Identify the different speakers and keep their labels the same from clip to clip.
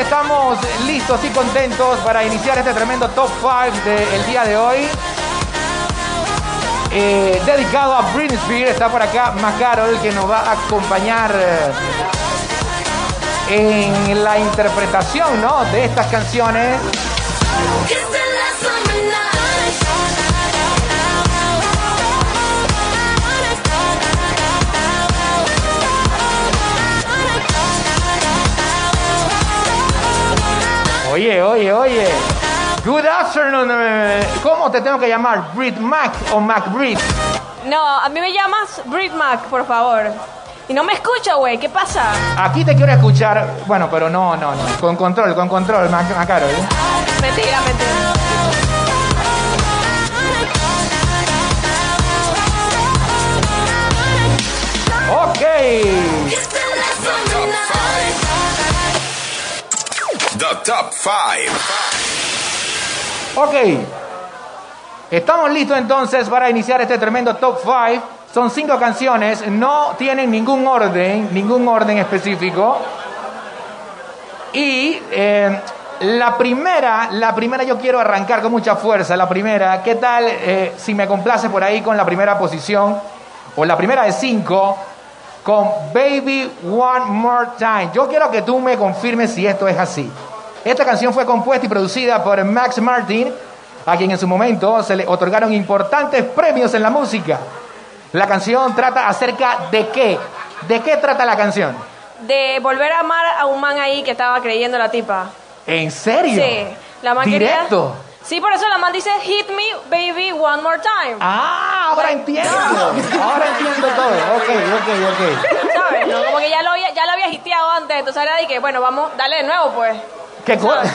Speaker 1: estamos listos y contentos para iniciar este tremendo top 5 del día de hoy. Eh, dedicado a Britney Spears, está por acá Macarol que nos va a acompañar eh, en la interpretación ¿no? de estas canciones. Oye, oye, oye. Good afternoon. eh, ¿Cómo te tengo que llamar? ¿Brit Mac o Mac Brit?
Speaker 2: No, a mí me llamas Brit Mac, por favor. Y no me escucha, güey. ¿Qué pasa?
Speaker 1: Aquí te quiero escuchar. Bueno, pero no, no, no. Con control, con control, Mac Macarol. ¿eh?
Speaker 2: Mentira, mentira.
Speaker 1: Ok.
Speaker 3: The top five.
Speaker 1: Ok. Estamos listos entonces para iniciar este tremendo top 5. Son cinco canciones, no tienen ningún orden, ningún orden específico. Y eh, la primera, la primera yo quiero arrancar con mucha fuerza. La primera, ¿qué tal eh, si me complace por ahí con la primera posición? O la primera de cinco, con Baby One More Time. Yo quiero que tú me confirmes si esto es así. Esta canción fue compuesta y producida por Max Martin, a quien en su momento se le otorgaron importantes premios en la música. La canción trata acerca de qué. ¿De qué trata la canción?
Speaker 2: De volver a amar a un man ahí que estaba creyendo la tipa.
Speaker 1: ¿En serio?
Speaker 2: Sí. La man quería-
Speaker 1: Directo.
Speaker 2: Sí, por eso la man dice, hit me, baby, one more time.
Speaker 1: Ah, ahora entiendo. Ahora entiendo todo. Ok, ok, ok.
Speaker 2: ¿Sabes? No, como que ya lo había, ya lo había hiteado antes, entonces era de que, bueno, vamos, dale de nuevo, pues.
Speaker 1: ¿Qué cosa?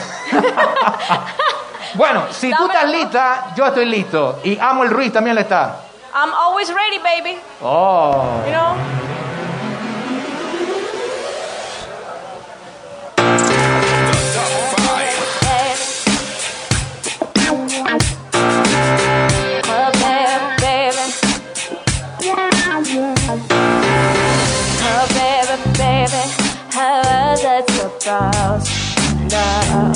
Speaker 1: bueno, si tú
Speaker 2: Dame
Speaker 1: estás
Speaker 2: la-
Speaker 1: lista, yo estoy listo. Y Amo el Ruiz también lo está.
Speaker 2: I'm always ready, baby.
Speaker 1: Oh.
Speaker 2: You know? about now.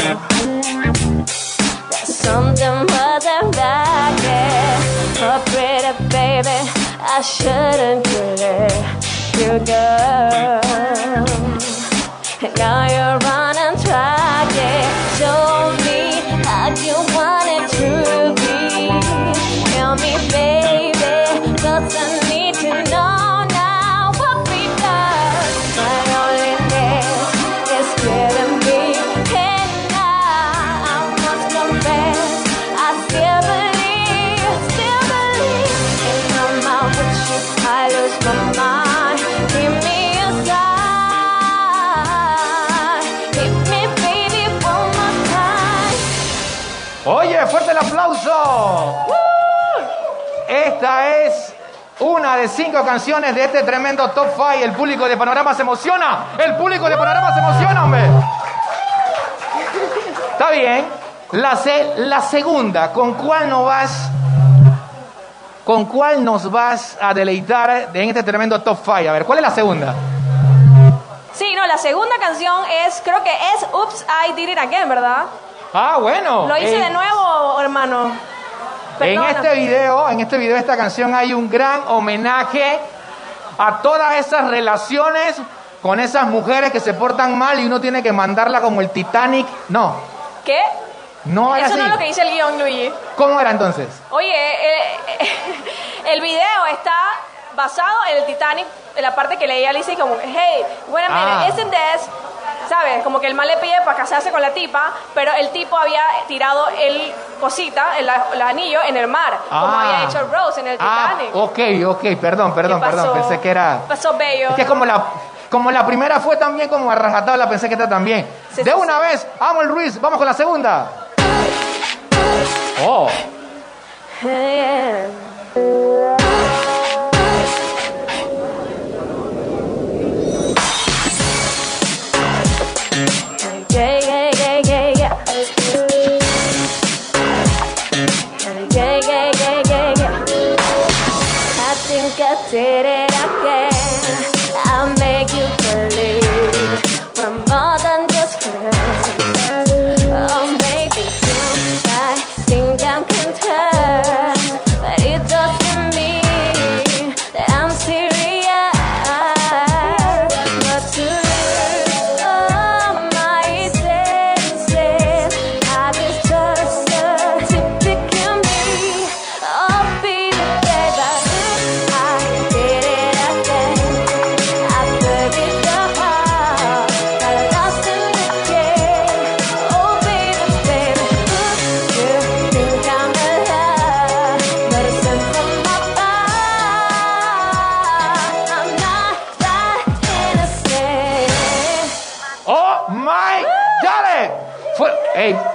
Speaker 2: There's something more than that, yeah. Oh, pretty baby, I shouldn't let you go. And now you're running
Speaker 1: dry. Fuerte el aplauso. Esta es una de cinco canciones de este tremendo top 5. El público de Panorama se emociona. El público de Panorama se emociona, hombre. Está bien. La, se- la segunda, ¿con cuál nos vas? ¿Con cuál nos vas a deleitar en este tremendo top 5? A ver, ¿cuál es la segunda?
Speaker 2: Sí, no, la segunda canción es, creo que es Oops, I Did It Again, ¿verdad?
Speaker 1: Ah, bueno.
Speaker 2: Lo hice de nuevo, hermano.
Speaker 1: En este video, en este video de esta canción hay un gran homenaje a todas esas relaciones con esas mujeres que se portan mal y uno tiene que mandarla como el Titanic. No,
Speaker 2: ¿Qué?
Speaker 1: no era
Speaker 2: Eso
Speaker 1: así.
Speaker 2: no es lo que dice el guion, Luigi.
Speaker 1: ¿Cómo era entonces?
Speaker 2: Oye, eh, eh, el video está basado en el Titanic, en la parte que leía Alicia y como, hey, minute,
Speaker 1: Ah.
Speaker 2: isn't this? ¿Sabes? Como que el mal le pide para casarse con la tipa, pero el tipo había tirado el cosita, el, el anillo, en el mar, como
Speaker 1: Ah.
Speaker 2: había hecho Rose en el
Speaker 1: Ah,
Speaker 2: Titanic.
Speaker 1: ok, ok, perdón, perdón,
Speaker 2: ¿Qué
Speaker 1: perdón, pensé que era...
Speaker 2: Pasó bello.
Speaker 1: Es que como la, como la primera fue también como a rajatabla, pensé que esta también.
Speaker 2: Sí,
Speaker 1: de
Speaker 2: sí,
Speaker 1: una vez, amo el Ruiz, vamos con la segunda. Oh,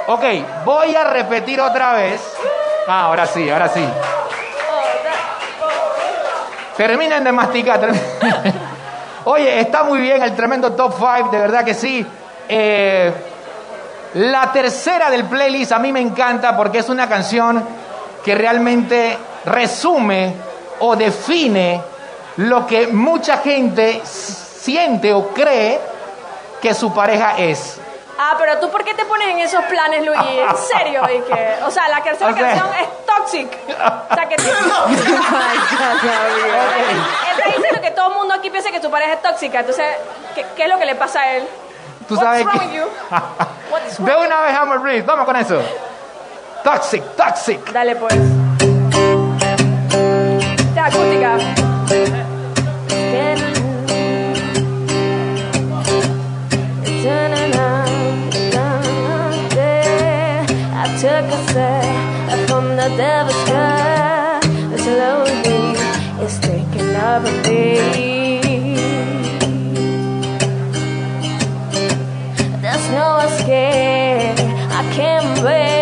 Speaker 1: ok, voy a repetir otra vez. Ah, ahora sí, ahora sí. Terminen de masticar. Oye, está muy bien el tremendo top 5, de verdad que sí. Eh, la tercera del playlist a mí me encanta porque es una canción que realmente resume o define lo que mucha gente siente o cree que su pareja es.
Speaker 4: Ah, pero tú, ¿por qué te pones en esos planes, Luis? En serio, y que, o sea, la tercera
Speaker 1: O sea-
Speaker 4: canción es toxic. O sea, que tú. Él está diciendo que todo el mundo aquí piensa que tu pareja es tóxica. Entonces, ¿qué, qué es lo que le pasa a él?
Speaker 1: Tú
Speaker 4: What's
Speaker 1: sabes
Speaker 4: wrong
Speaker 1: que-
Speaker 4: you? What's wrong?
Speaker 1: una vez, Hammer Breeze, vamos con eso. Toxic, toxic.
Speaker 4: Dale, pues. Esta acústica.
Speaker 2: Took from the devil's cut. Slowly, it's taking over me. There's no escape. I can't wait.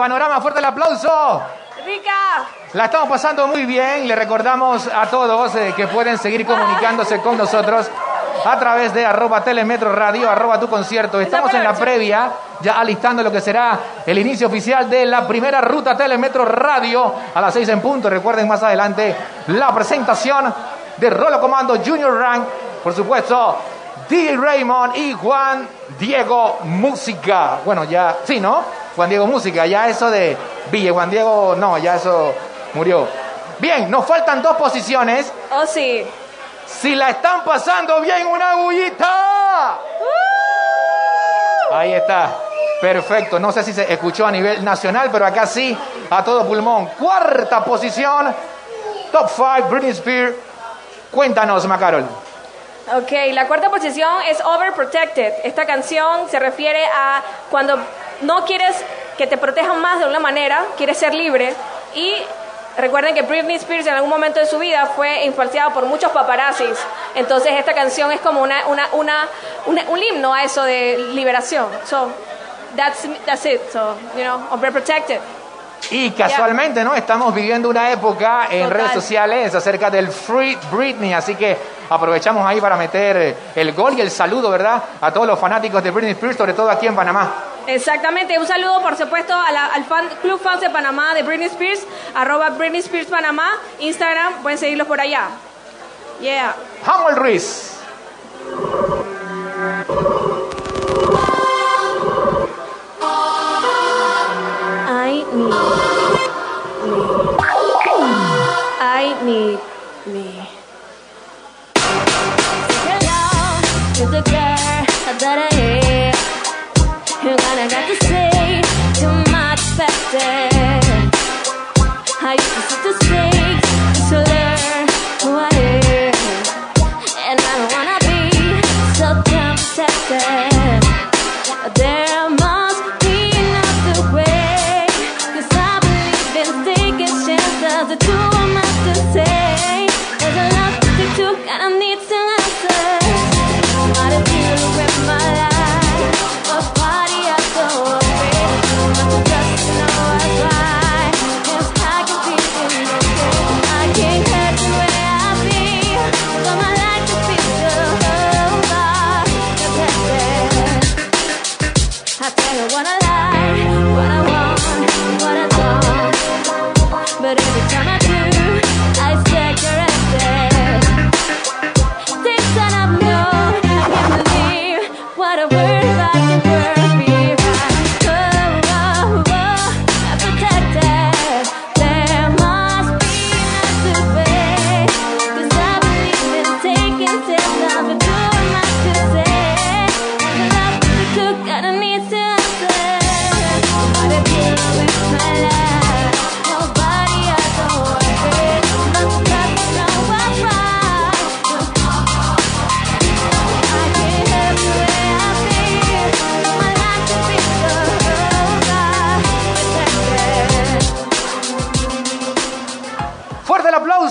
Speaker 1: Panorama fuerte el aplauso.
Speaker 4: Rica.
Speaker 1: La estamos pasando muy bien. Le recordamos a todos eh, que pueden seguir comunicándose con nosotros a través de arroba telemetro radio, arroba tu concierto. Estamos en la previa, ya alistando lo que será el inicio oficial de la primera ruta Telemetro Radio a las 6 en punto. Recuerden más adelante la presentación de Rolo Comando Junior Rank, por supuesto, DJ Raymond y Juan Diego Música. Bueno, ya, sí, ¿no? Juan Diego Música, ya eso de Ville Juan Diego, no, ya eso murió. Bien, nos faltan dos posiciones.
Speaker 4: Oh, sí.
Speaker 1: Si la están pasando bien, una bullita. Ahí está. Perfecto. No sé si se escuchó a nivel nacional, pero acá sí, a todo pulmón. Cuarta posición. Top 5, Britney Spears. Cuéntanos, Macarol.
Speaker 4: Ok, la cuarta posición es Overprotected. Esta canción se refiere a cuando no quieres que te protejan más de una manera, quieres ser libre. Y recuerden que Britney Spears en algún momento de su vida fue influenciada por muchos paparazzis. Entonces esta canción es como una, una, una, una- un himno a eso de liberación. So, that's, that's it. So, you know, Overprotected.
Speaker 1: Y casualmente, ¿no? Estamos viviendo una época en
Speaker 4: Total.
Speaker 1: redes sociales acerca del Free Britney, así que aprovechamos ahí para meter eh, el gol y el saludo, ¿verdad? A todos los fanáticos de Britney Spears, sobre todo aquí en Panamá.
Speaker 4: Exactamente, un saludo por supuesto a la- al fan, Club Fans de Panamá de Britney Spears, arroba Britney Spears Panamá, Instagram, pueden seguirlos por allá. Yeah.
Speaker 1: Hamuel Ruiz.
Speaker 2: I need. I need to say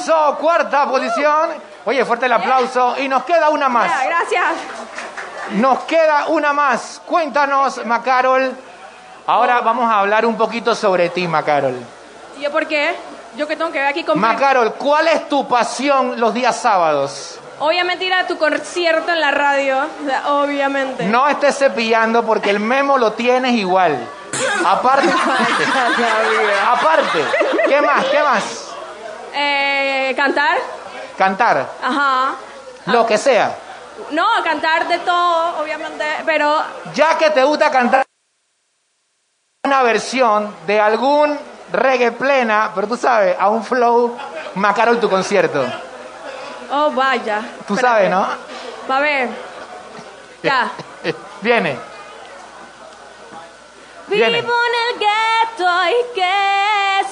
Speaker 1: Listo, cuarta posición. Oye, fuerte el aplauso. Y nos queda una más.
Speaker 2: Gracias.
Speaker 1: Nos queda una más. Cuéntanos, Macarol. Ahora vamos a hablar un poquito sobre ti, Macarol.
Speaker 2: ¿Y yo por qué? Yo que tengo que ver aquí con...
Speaker 1: Macarol, ¿cuál es tu pasión los días sábados?
Speaker 2: Obviamente ir a tu concierto en la radio. O sea, obviamente.
Speaker 1: No estés cepillando porque el memo lo tienes igual. Aparte, aparte, ¿qué más? ¿Qué más?
Speaker 2: Eh, cantar.
Speaker 1: Cantar,
Speaker 2: Ajá.
Speaker 1: lo que sea.
Speaker 2: No, cantar de todo, obviamente. Pero
Speaker 1: Ya que te gusta cantar una versión de algún reggae plena, pero tú sabes, a un flow Macarol tu concierto.
Speaker 2: Oh, vaya.
Speaker 1: Tú
Speaker 2: Espérate.
Speaker 1: sabes, ¿no?
Speaker 2: Va a ver. Ya.
Speaker 1: Viene.
Speaker 2: Vivo en
Speaker 1: Viene.
Speaker 2: el gueto y qué es.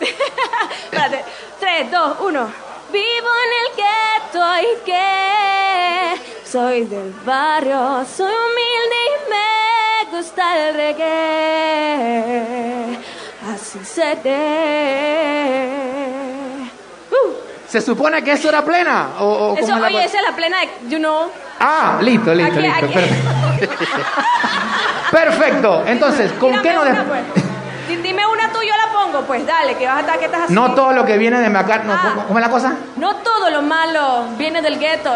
Speaker 2: Espérate. 3, 2, 1. Vivo en el gueto y qué. Soy del barrio, soy humilde y me gusta el reggae. Así seré. Uh,
Speaker 1: ¿Se supone que eso era plena? ¿O, o
Speaker 2: eso,
Speaker 1: es
Speaker 2: oye, esa es la plena de, you know.
Speaker 1: Ah, listo, listo,
Speaker 2: Aquí-
Speaker 1: listo.
Speaker 2: aquí-
Speaker 1: Perfecto. Entonces, ¿con qué nos
Speaker 2: una, pues. Pongo, pues dale, que vas a estar, que estás así.
Speaker 1: No todo lo que viene de Macar... no,
Speaker 2: Ah.
Speaker 1: ¿cómo- ¿Cómo es la cosa?
Speaker 2: No todo lo malo viene del gueto.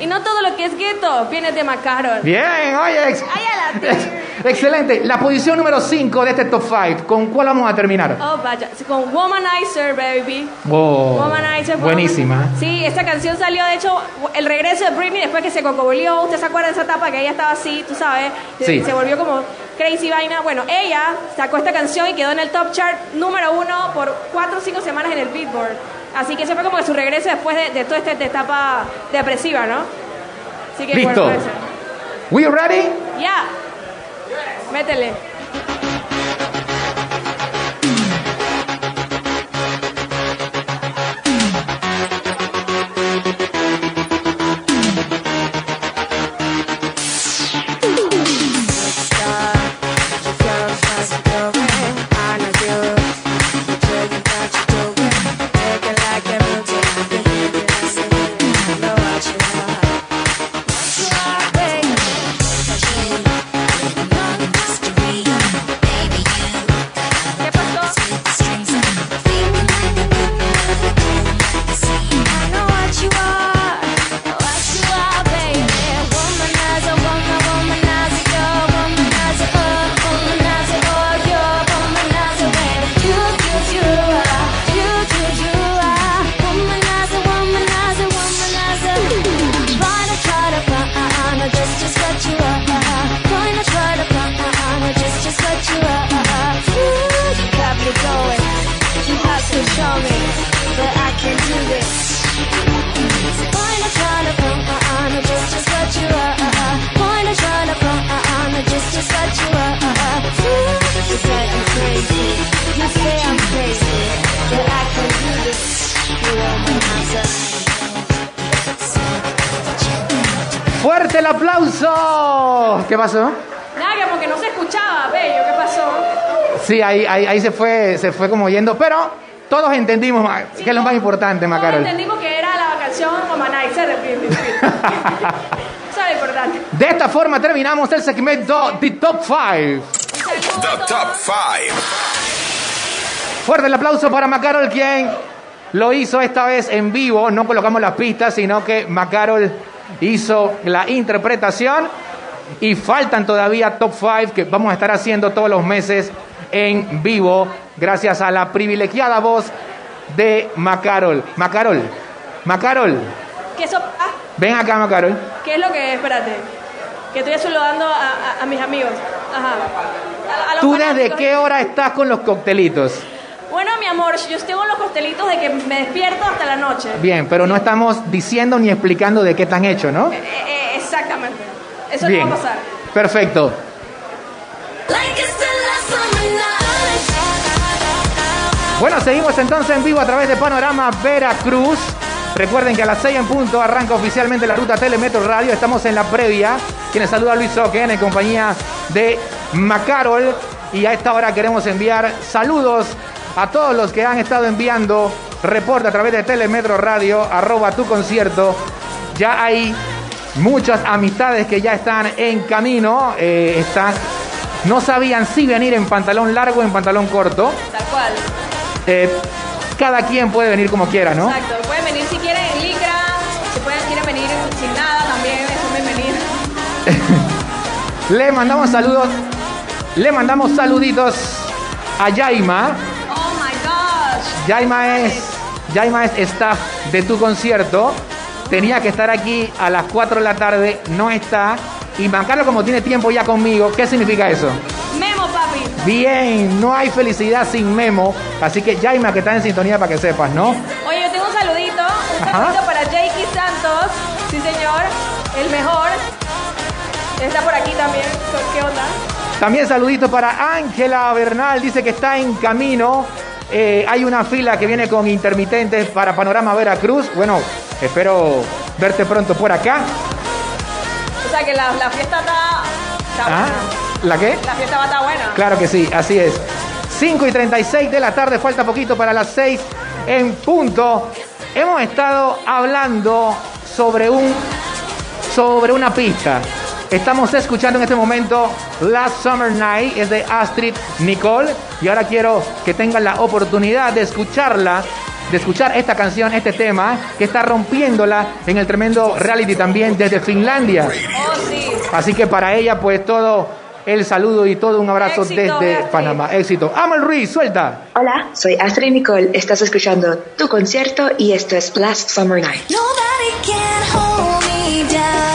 Speaker 2: Y no todo lo que es gueto viene de Macaron.
Speaker 1: Bien, oye. ex-
Speaker 2: la.
Speaker 1: Excelente. La posición número 5 de este top 5. ¿Con cuál vamos a terminar?
Speaker 2: Oh, vaya. Con Womanizer, baby.
Speaker 1: Oh,
Speaker 2: Womanizer.
Speaker 1: buenísima.
Speaker 2: Woman- Sí, esta canción salió, de hecho, el regreso de Britney después que se cocoboleó. ¿Usted se acuerda de esa etapa que ella estaba así, tú sabes?
Speaker 1: Sí.
Speaker 2: Se volvió como crazy vaina. Bueno, ella sacó esta canción y quedó en el top chart número uno por cuatro o cinco semanas en el Beatboard. Así que ese fue como que su regreso después de, de toda esta etapa depresiva, ¿no? Así que
Speaker 1: Listo.
Speaker 2: bueno.
Speaker 1: We ready?
Speaker 2: Ya. Métele. ¿Qué pasó? Nada, que porque no se escuchaba, bello. ¿Qué pasó?
Speaker 1: Sí, ahí, ahí, ahí se fue se fue como yendo, pero todos entendimos ma- que es lo más importante,
Speaker 2: Todos
Speaker 1: Macarol.
Speaker 2: entendimos que era la canción Womanizer de Britney Spears. Eso es lo importante.
Speaker 1: De esta forma terminamos el segmento The Top 5.
Speaker 2: Un saludo
Speaker 3: The top
Speaker 2: todos.
Speaker 3: five.
Speaker 1: Fuerte el aplauso para Macarol, quien lo hizo esta vez en vivo. No colocamos las pistas, sino que Macarol hizo la interpretación. Y faltan todavía top 5 que vamos a estar haciendo todos los meses en vivo, gracias a la privilegiada voz de Macarol. Macarol, Macarol,
Speaker 2: ¿Qué, ah,
Speaker 1: ven acá, Macarol.
Speaker 2: ¿Qué es lo que es? Espérate. Que estoy saludando a, a- a mis amigos. Ajá. A-
Speaker 1: ¿Tú desde qué hora estás con los coctelitos?
Speaker 2: Bueno, mi amor, yo tengo los costelitos de que me despierto hasta la noche.
Speaker 1: Bien, pero no estamos diciendo ni explicando de qué están hechos, ¿no?
Speaker 2: Eh, eh, exactamente. Eso
Speaker 1: Bien,
Speaker 2: no va a pasar.
Speaker 1: perfecto. Bueno, seguimos entonces en vivo a través de Panorama Veracruz. Recuerden que a las 6 en punto arranca oficialmente la ruta Telemetro Radio. Estamos en la previa. Quienes saluda a Luis Oquen en compañía de Macarol. Y a esta hora queremos enviar saludos a todos los que han estado enviando reporta a través de Telemetro Radio, arroba tu concierto. Ya hay muchas amistades que ya están en camino. eh, están, no sabían si venir en pantalón largo o en pantalón corto.
Speaker 5: Tal cual.
Speaker 1: Eh, cada quien puede venir como quiera, ¿no?
Speaker 5: Exacto. Pueden venir si quieren en licra, si pueden, quieren venir sin nada también, son bienvenidos.
Speaker 1: Le mandamos saludos, le mandamos saluditos a Yaima.
Speaker 5: Oh my gosh.
Speaker 1: Yaima es, Yaima es staff de tu concierto. Tenía que estar aquí a las 4 de la tarde, no está. Y Mancarlo como tiene tiempo ya conmigo, ¿qué significa eso?
Speaker 5: Memo, papi.
Speaker 1: Bien, no hay felicidad sin memo. Así que Yaima que está en sintonía para que sepas, ¿no?
Speaker 5: Oye, yo tengo un saludito. Un
Speaker 1: Ajá.
Speaker 5: saludito para Jakey Santos. Sí, señor. El mejor. Está por aquí también. ¿Qué onda?
Speaker 1: También saludito para Ángela Bernal, dice que está en camino. Eh, hay una fila que viene con intermitentes para Panorama Veracruz. Bueno, espero verte pronto por acá.
Speaker 5: O sea que la, la fiesta está. está
Speaker 1: ¿Ah?
Speaker 5: buena.
Speaker 1: ¿La qué?
Speaker 5: La fiesta va a estar buena.
Speaker 1: Claro que sí, así es. 5 y 36 de la tarde, falta poquito para las 6 en punto. Hemos estado hablando sobre un sobre una pista. Estamos escuchando en este momento Last Summer Night, es de Astrid Nicole. Y ahora quiero que tengan la oportunidad de escucharla, de escuchar esta canción, este tema, que está rompiéndola en el tremendo reality también desde Finlandia.
Speaker 5: Oh, sí.
Speaker 1: Así que para ella, pues todo el saludo y todo un abrazo
Speaker 5: Éxito,
Speaker 1: desde
Speaker 5: Astrid.
Speaker 1: Panamá. Éxito. Amal Ruiz, suelta.
Speaker 6: Hola, soy Astrid Nicole. Estás escuchando tu concierto y esto es Last Summer Night.
Speaker 2: Nobody can hold me down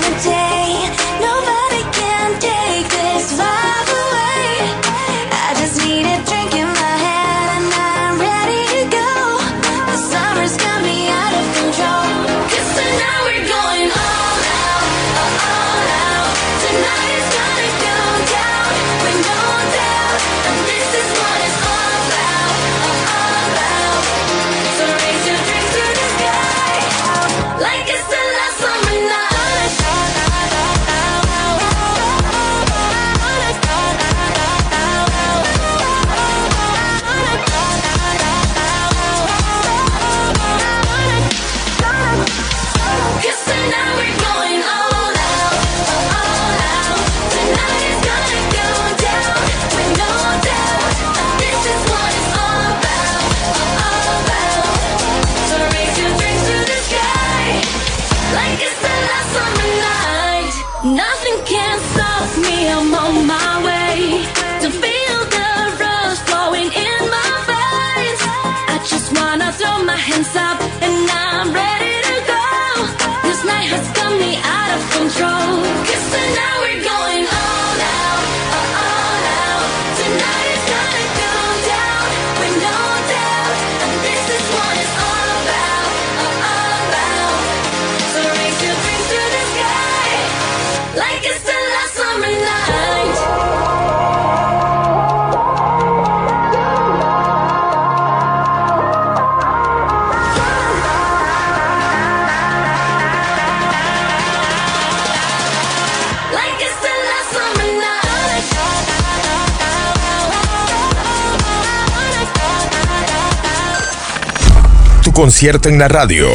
Speaker 3: concierto en la radio.